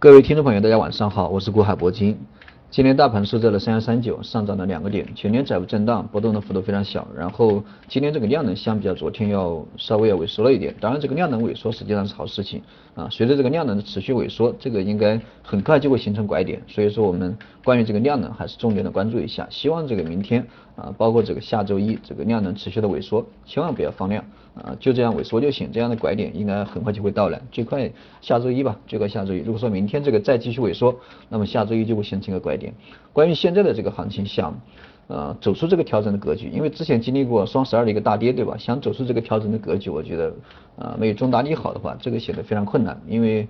各位听众朋友，大家晚上好，我是国海铂金。今天大盘收在了三幺三九，上涨了两个点，全天窄幅震荡，波动的幅度非常小。然后今天这个量能相比较昨天要稍微要萎缩了一点，当然这个量能萎缩实际上是好事情啊。随着这个量能的持续萎缩，这个应该很快就会形成拐点。所以说我们关于这个量能还是重点的关注一下，希望这个明天啊，包括这个下周一这个量能持续的萎缩，千万不要放量啊，就这样萎缩就行。这样的拐点应该很快就会到来，最快下周一吧，最快下周一。如果说明天这个再继续萎缩，那么下周一就会形成一个拐点。关于现在的这个行情，想呃走出这个调整的格局，因为之前经历过双十二的一个大跌，对吧？想走出这个调整的格局，我觉得啊没有重大利好的话，这个显得非常困难，因为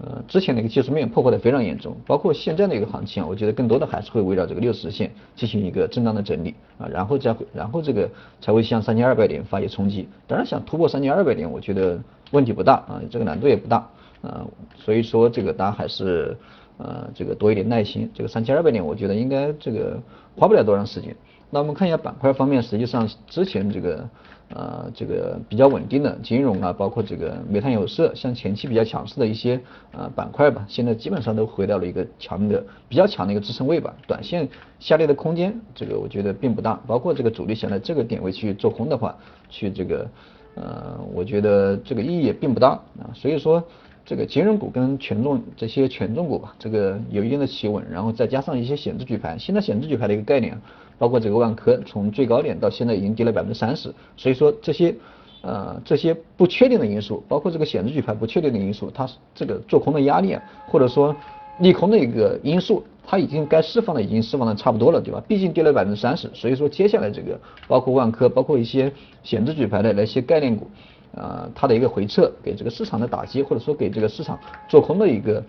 呃之前的一个技术面破坏的非常严重，包括现在的一个行情啊，我觉得更多的还是会围绕这个六十线进行一个震荡的整理啊，然后再会然后这个才会向三千二百点发起冲击。当然想突破三千二百点，我觉得问题不大啊，这个难度也不大啊，所以说这个大家还是。呃，这个多一点耐心，这个三千二百点，我觉得应该这个花不了多长时间。那我们看一下板块方面，实际上之前这个呃这个比较稳定的金融啊，包括这个煤炭有色，像前期比较强势的一些呃板块吧，现在基本上都回到了一个强的比较强的一个支撑位吧，短线下跌的空间，这个我觉得并不大。包括这个主力想在这个点位去做空的话，去这个呃，我觉得这个意义也并不大啊，所以说。这个金融股跟权重这些权重股吧，这个有一定的企稳，然后再加上一些险资举牌，现在险资举牌的一个概念，包括这个万科，从最高点到现在已经跌了百分之三十，所以说这些呃这些不确定的因素，包括这个险资举牌不确定的因素，它这个做空的压力啊，或者说利空的一个因素，它已经该释放的已经释放的差不多了，对吧？毕竟跌了百分之三十，所以说接下来这个包括万科，包括一些险资举牌的那些概念股。呃，它的一个回撤给这个市场的打击，或者说给这个市场做空的一个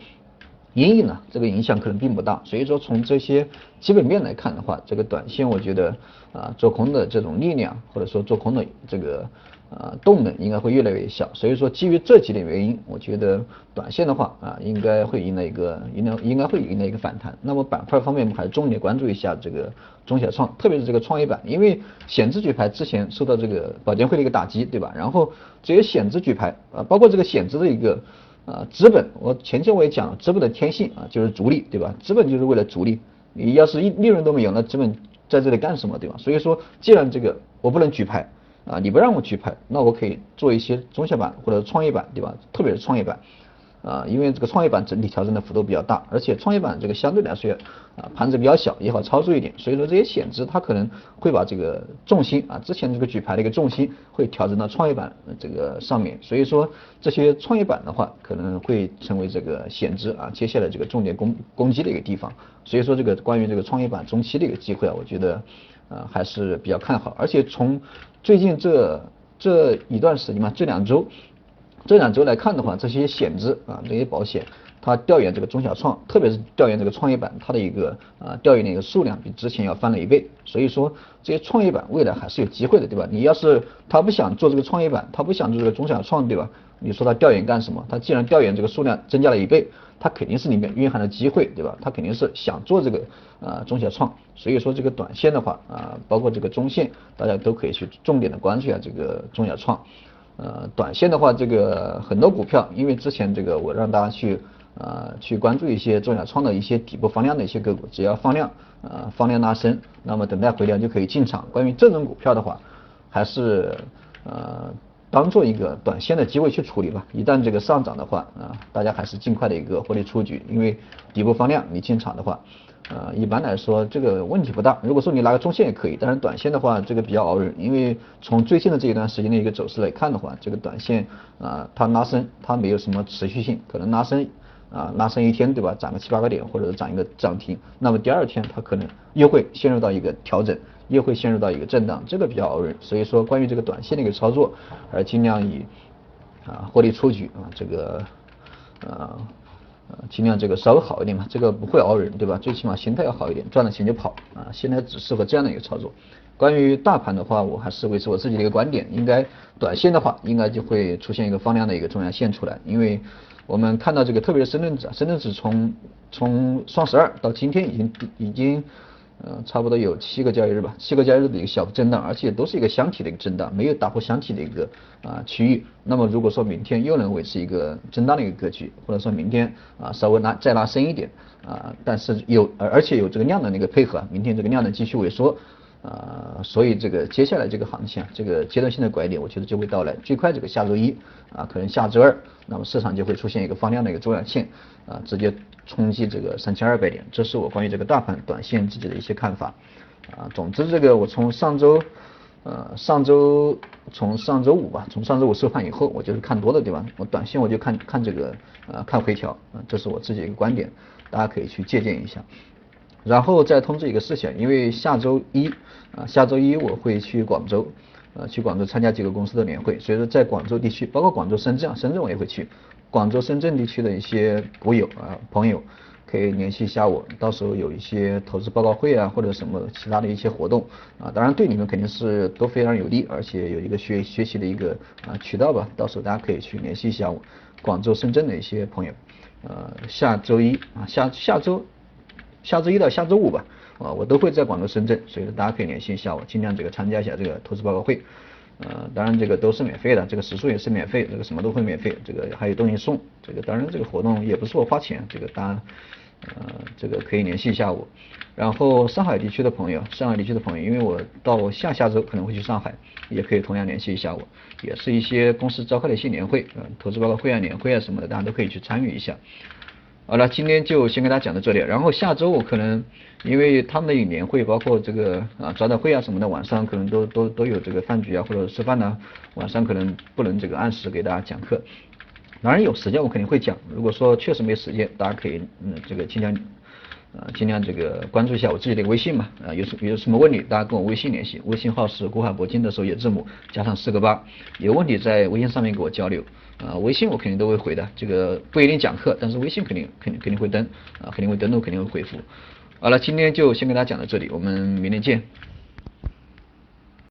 阴影呢，这个影响可能并不大。所以说从这些基本面来看的话，这个短线我觉得啊做空的这种力量，或者说做空的这个。啊，动能应该会越来越小，所以说基于这几点原因，我觉得短线的话啊，应该会迎来一个应该应该会迎来一个反弹。那么板块方面，我们还是重点关注一下这个中小创，特别是这个创业板，因为险资举牌之前受到这个保监会的一个打击，对吧？然后这些险资举牌啊，包括这个险资的一个啊资本，我前期我也讲，资本的天性啊就是逐利，对吧？资本就是为了逐利，你要是一利润都没有，那资本在这里干什么，对吧？所以说，既然这个我不能举牌。啊，你不让我举牌，那我可以做一些中小板或者创业板，对吧？特别是创业板，啊，因为这个创业板整体调整的幅度比较大，而且创业板这个相对来说啊盘子比较小，也好操作一点，所以说这些险资它可能会把这个重心啊，之前这个举牌的一个重心会调整到创业板这个上面，所以说这些创业板的话可能会成为这个险资啊接下来这个重点攻攻击的一个地方，所以说这个关于这个创业板中期的一个机会啊，我觉得。啊，还是比较看好，而且从最近这这一段时间嘛，这两周，这两周来看的话，这些险资啊，这些保险，它调研这个中小创，特别是调研这个创业板，它的一个啊调研的一个数量比之前要翻了一倍，所以说这些创业板未来还是有机会的，对吧？你要是他不想做这个创业板，他不想做这个中小创，对吧？你说他调研干什么？他既然调研这个数量增加了一倍。他肯定是里面蕴含了机会，对吧？他肯定是想做这个啊中小创，所以说这个短线的话啊，包括这个中线，大家都可以去重点的关注一下这个中小创。呃，短线的话，这个很多股票，因为之前这个我让大家去呃去关注一些中小创的一些底部放量的一些个股，只要放量呃放量拉升，那么等待回调就可以进场。关于这种股票的话，还是呃。当做一个短线的机会去处理吧，一旦这个上涨的话啊，大家还是尽快的一个获利出局，因为底部放量你进场的话，呃，一般来说这个问题不大。如果说你拿个中线也可以，但是短线的话这个比较熬人，因为从最近的这一段时间的一个走势来看的话，这个短线啊它拉升它没有什么持续性，可能拉升啊拉升一天对吧，涨个七八个点或者涨一个涨停，那么第二天它可能又会陷入到一个调整。又会陷入到一个震荡，这个比较熬人，所以说关于这个短线的一个操作，而尽量以啊获利出局啊这个呃呃尽量这个稍微好一点嘛，这个不会熬人对吧？最起码心态要好一点，赚了钱就跑啊，现在只适合这样的一个操作。关于大盘的话，我还是维持我自己的一个观点，应该短线的话，应该就会出现一个放量的一个中阳线出来，因为我们看到这个特别是深圳指，深圳指从从双十二到今天已经已经。呃，差不多有七个交易日吧，七个交易日的一个小的震荡，而且都是一个箱体的一个震荡，没有打破箱体的一个啊区域。那么如果说明天又能维持一个震荡的一个格局，或者说明天啊稍微拉再拉深一点啊，但是有而而且有这个量的那个配合，明天这个量能继续萎缩。啊，所以这个接下来这个行情啊，这个阶段性的拐点，我觉得就会到来。最快这个下周一啊，可能下周二，那么市场就会出现一个放量的一个重要性啊，直接冲击这个三千二百点。这是我关于这个大盘短线自己的一些看法啊。总之，这个我从上周呃上周从上周五吧，从上周五收盘以后，我就是看多的对吧，我短线我就看看这个呃看回调啊，这是我自己一个观点，大家可以去借鉴一下。然后再通知一个事情，因为下周一啊，下周一我会去广州，呃，去广州参加几个公司的年会，所以说在广州地区，包括广州、深圳啊，深圳我也会去，广州、深圳地区的一些股友啊朋友，可以联系一下我，到时候有一些投资报告会啊，或者什么其他的一些活动啊，当然对你们肯定是都非常有利，而且有一个学学习的一个啊渠道吧，到时候大家可以去联系一下我，广州、深圳的一些朋友，呃，下周一啊，下下周。下周一到下周五吧，啊，我都会在广州、深圳，所以说大家可以联系一下我，尽量这个参加一下这个投资报告会，呃，当然这个都是免费的，这个食宿也是免费，这个什么都会免费，这个还有东西送，这个当然这个活动也不是我花钱，这个大家呃这个可以联系一下我。然后上海地区的朋友，上海地区的朋友，因为我到下下周可能会去上海，也可以同样联系一下我，也是一些公司召开的一些年会，呃，投资报告会啊、年会啊什么的，大家都可以去参与一下。好了，今天就先跟大家讲到这里。然后下周我可能因为他们的年会，包括这个啊招待会啊什么的，晚上可能都都都有这个饭局啊或者吃饭呢，晚上可能不能这个按时给大家讲课。当然有时间我肯定会讲。如果说确实没时间，大家可以嗯这个尽量呃尽量这个关注一下我自己的微信嘛啊有什有什么问题大家跟我微信联系，微信号是国海铂金的首页字母加上四个八，有问题在微信上面给我交流。啊，微信我肯定都会回的，这个不一定讲课，但是微信肯定肯定肯定会登，啊，肯定会登录，肯定会回复。好了，今天就先跟大家讲到这里，我们明天见。